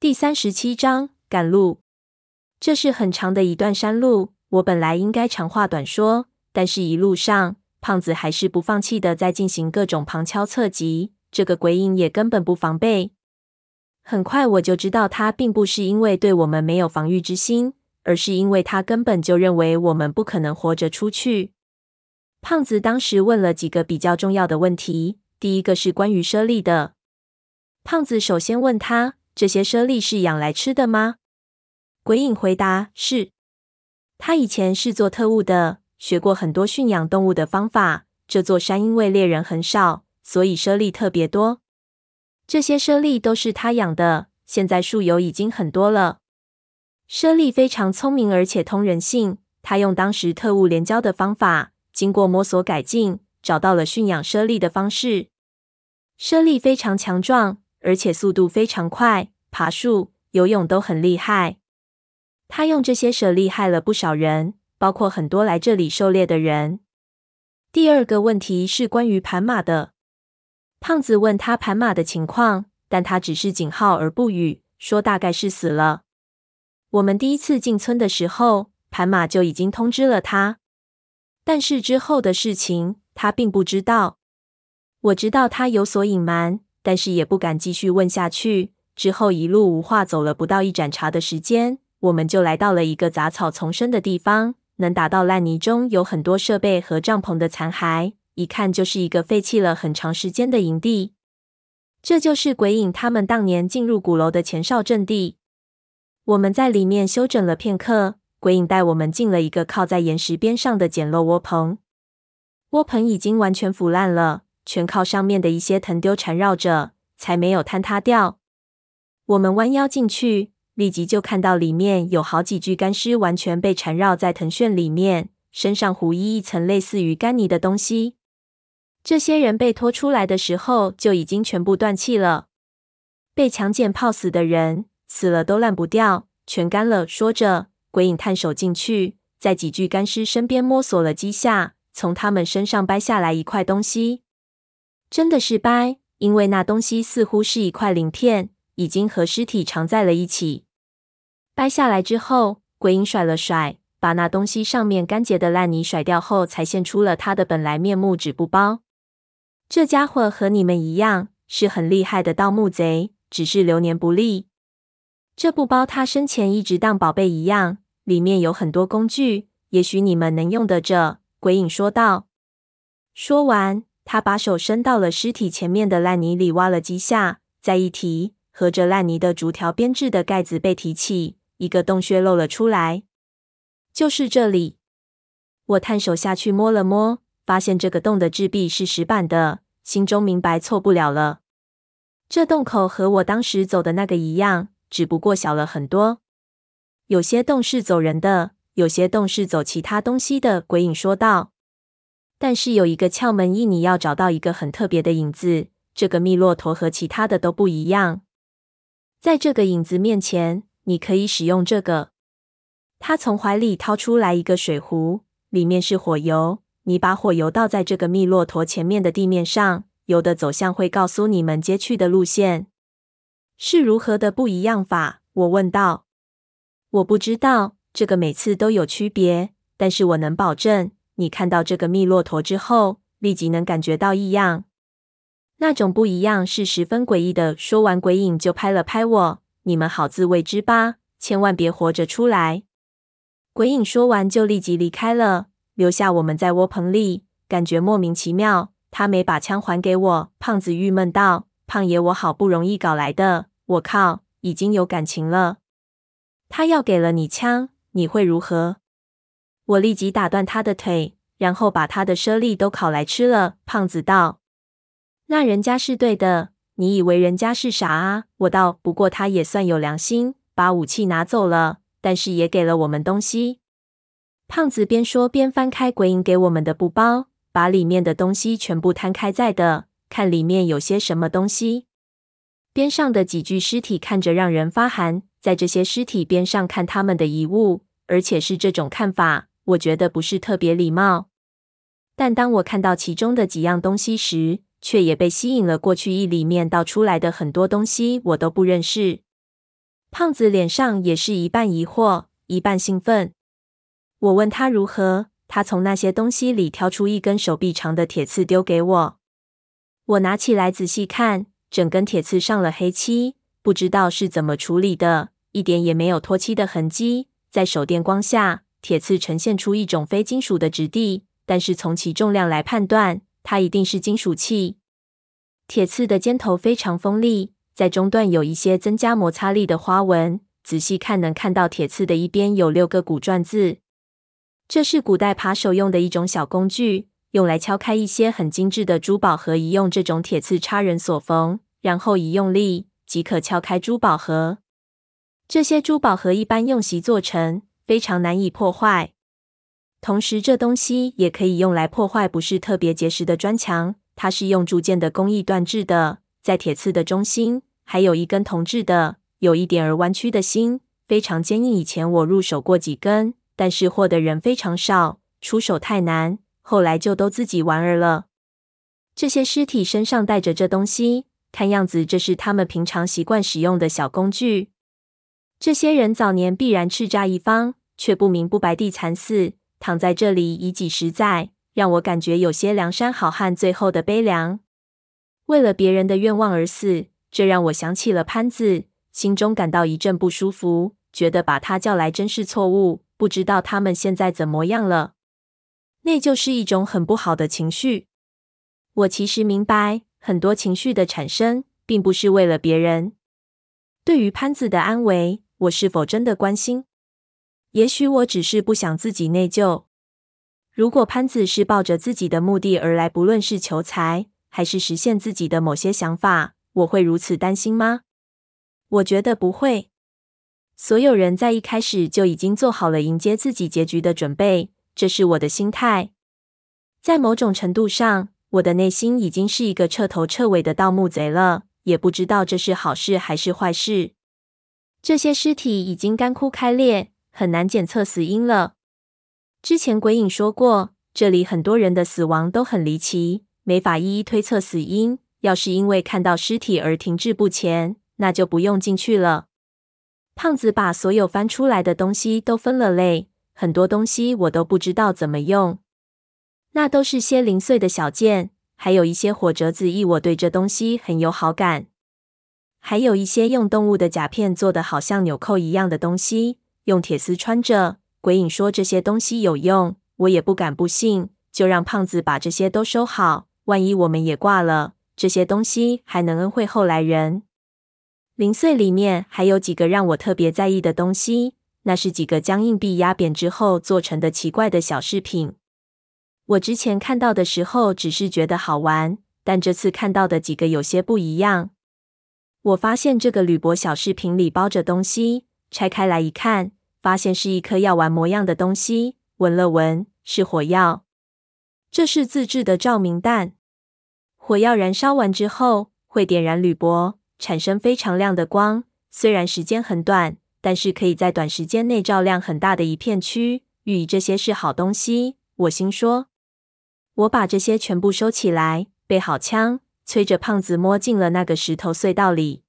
第三十七章赶路。这是很长的一段山路，我本来应该长话短说，但是一路上，胖子还是不放弃的在进行各种旁敲侧击。这个鬼影也根本不防备。很快我就知道，他并不是因为对我们没有防御之心，而是因为他根本就认为我们不可能活着出去。胖子当时问了几个比较重要的问题，第一个是关于舍利的。胖子首先问他。这些猞猁是养来吃的吗？鬼影回答：“是。他以前是做特务的，学过很多驯养动物的方法。这座山因为猎人很少，所以猞猁特别多。这些猞猁都是他养的，现在树油已经很多了。猞猁非常聪明，而且通人性。他用当时特务联交的方法，经过摸索改进，找到了驯养猞猁的方式。猞猁非常强壮。”而且速度非常快，爬树、游泳都很厉害。他用这些舍利害了不少人，包括很多来这里狩猎的人。第二个问题是关于盘马的。胖子问他盘马的情况，但他只是警号而不语，说大概是死了。我们第一次进村的时候，盘马就已经通知了他，但是之后的事情他并不知道。我知道他有所隐瞒。但是也不敢继续问下去。之后一路无话，走了不到一盏茶的时间，我们就来到了一个杂草丛生的地方。能打到烂泥中有很多设备和帐篷的残骸，一看就是一个废弃了很长时间的营地。这就是鬼影他们当年进入鼓楼的前哨阵地。我们在里面休整了片刻，鬼影带我们进了一个靠在岩石边上的简陋窝棚。窝棚已经完全腐烂了。全靠上面的一些藤丢缠绕着，才没有坍塌掉。我们弯腰进去，立即就看到里面有好几具干尸，完全被缠绕在藤旋里面，身上糊一一层类似于干泥的东西。这些人被拖出来的时候，就已经全部断气了。被强碱泡死的人，死了都烂不掉，全干了。说着，鬼影探手进去，在几具干尸身边摸索了几下，从他们身上掰下来一块东西。真的是掰，因为那东西似乎是一块鳞片，已经和尸体缠在了一起。掰下来之后，鬼影甩了甩，把那东西上面干结的烂泥甩掉后，才现出了他的本来面目——纸布包。这家伙和你们一样，是很厉害的盗墓贼，只是流年不利。这布包他生前一直当宝贝一样，里面有很多工具，也许你们能用得着。鬼影说道。说完。他把手伸到了尸体前面的烂泥里，挖了几下，再一提，合着烂泥的竹条编制的盖子被提起，一个洞穴露了出来。就是这里。我探手下去摸了摸，发现这个洞的质壁是石板的，心中明白错不了了。这洞口和我当时走的那个一样，只不过小了很多。有些洞是走人的，有些洞是走其他东西的。鬼影说道。但是有一个窍门，一你要找到一个很特别的影子。这个密骆驼和其他的都不一样。在这个影子面前，你可以使用这个。他从怀里掏出来一个水壶，里面是火油。你把火油倒在这个密骆驼前面的地面上，油的走向会告诉你们接去的路线。是如何的不一样法？我问道。我不知道，这个每次都有区别，但是我能保证。你看到这个密骆驼之后，立即能感觉到异样。那种不一样是十分诡异的。说完，鬼影就拍了拍我：“你们好自为之吧，千万别活着出来。”鬼影说完就立即离开了，留下我们在窝棚里，感觉莫名其妙。他没把枪还给我，胖子郁闷道：“胖爷，我好不容易搞来的，我靠，已经有感情了。他要给了你枪，你会如何？”我立即打断他的腿，然后把他的舍利都烤来吃了。胖子道：“那人家是对的，你以为人家是傻啊？”我道：“不过他也算有良心，把武器拿走了，但是也给了我们东西。”胖子边说边翻开鬼影给我们的布包，把里面的东西全部摊开在的，看里面有些什么东西。边上的几具尸体看着让人发寒，在这些尸体边上看他们的遗物，而且是这种看法。我觉得不是特别礼貌，但当我看到其中的几样东西时，却也被吸引了过去。一里面倒出来的很多东西我都不认识。胖子脸上也是一半疑惑，一半兴奋。我问他如何，他从那些东西里挑出一根手臂长的铁刺丢给我。我拿起来仔细看，整根铁刺上了黑漆，不知道是怎么处理的，一点也没有脱漆的痕迹。在手电光下，铁刺呈现出一种非金属的质地，但是从其重量来判断，它一定是金属器。铁刺的尖头非常锋利。在中段有一些增加摩擦力的花纹，仔细看能看到铁刺的一边有六个骨篆字。这是古代扒手用的一种小工具，用来敲开一些很精致的珠宝盒。一用这种铁刺插人锁缝，然后一用力即可敲开珠宝盒。这些珠宝盒一般用锡做成，非常难以破坏。同时，这东西也可以用来破坏不是特别结实的砖墙。它是用铸件的工艺锻制的，在铁刺的中心。还有一根铜制的，有一点儿弯曲的芯，非常坚硬。以前我入手过几根，但是货的人非常少，出手太难，后来就都自己玩儿了。这些尸体身上带着这东西，看样子这是他们平常习惯使用的小工具。这些人早年必然叱咤一方，却不明不白地惨死，躺在这里已几十载，让我感觉有些梁山好汉最后的悲凉，为了别人的愿望而死。这让我想起了潘子，心中感到一阵不舒服，觉得把他叫来真是错误。不知道他们现在怎么样了？内疚是一种很不好的情绪。我其实明白，很多情绪的产生，并不是为了别人。对于潘子的安危，我是否真的关心？也许我只是不想自己内疚。如果潘子是抱着自己的目的而来，不论是求财，还是实现自己的某些想法。我会如此担心吗？我觉得不会。所有人在一开始就已经做好了迎接自己结局的准备，这是我的心态。在某种程度上，我的内心已经是一个彻头彻尾的盗墓贼了，也不知道这是好事还是坏事。这些尸体已经干枯开裂，很难检测死因了。之前鬼影说过，这里很多人的死亡都很离奇，没法一一推测死因。要是因为看到尸体而停滞不前，那就不用进去了。胖子把所有翻出来的东西都分了类，很多东西我都不知道怎么用。那都是些零碎的小件，还有一些火折子。一我对这东西很有好感，还有一些用动物的甲片做的，好像纽扣一样的东西，用铁丝穿着。鬼影说这些东西有用，我也不敢不信，就让胖子把这些都收好，万一我们也挂了。这些东西还能恩惠后来人。零碎里面还有几个让我特别在意的东西，那是几个将硬币压扁之后做成的奇怪的小饰品。我之前看到的时候只是觉得好玩，但这次看到的几个有些不一样。我发现这个铝箔小饰品里包着东西，拆开来一看，发现是一颗药丸模样的东西。闻了闻，是火药。这是自制的照明弹。火药燃烧完之后，会点燃铝箔，产生非常亮的光。虽然时间很短，但是可以在短时间内照亮很大的一片区域。这些是好东西，我心说。我把这些全部收起来，备好枪，催着胖子摸进了那个石头隧道里。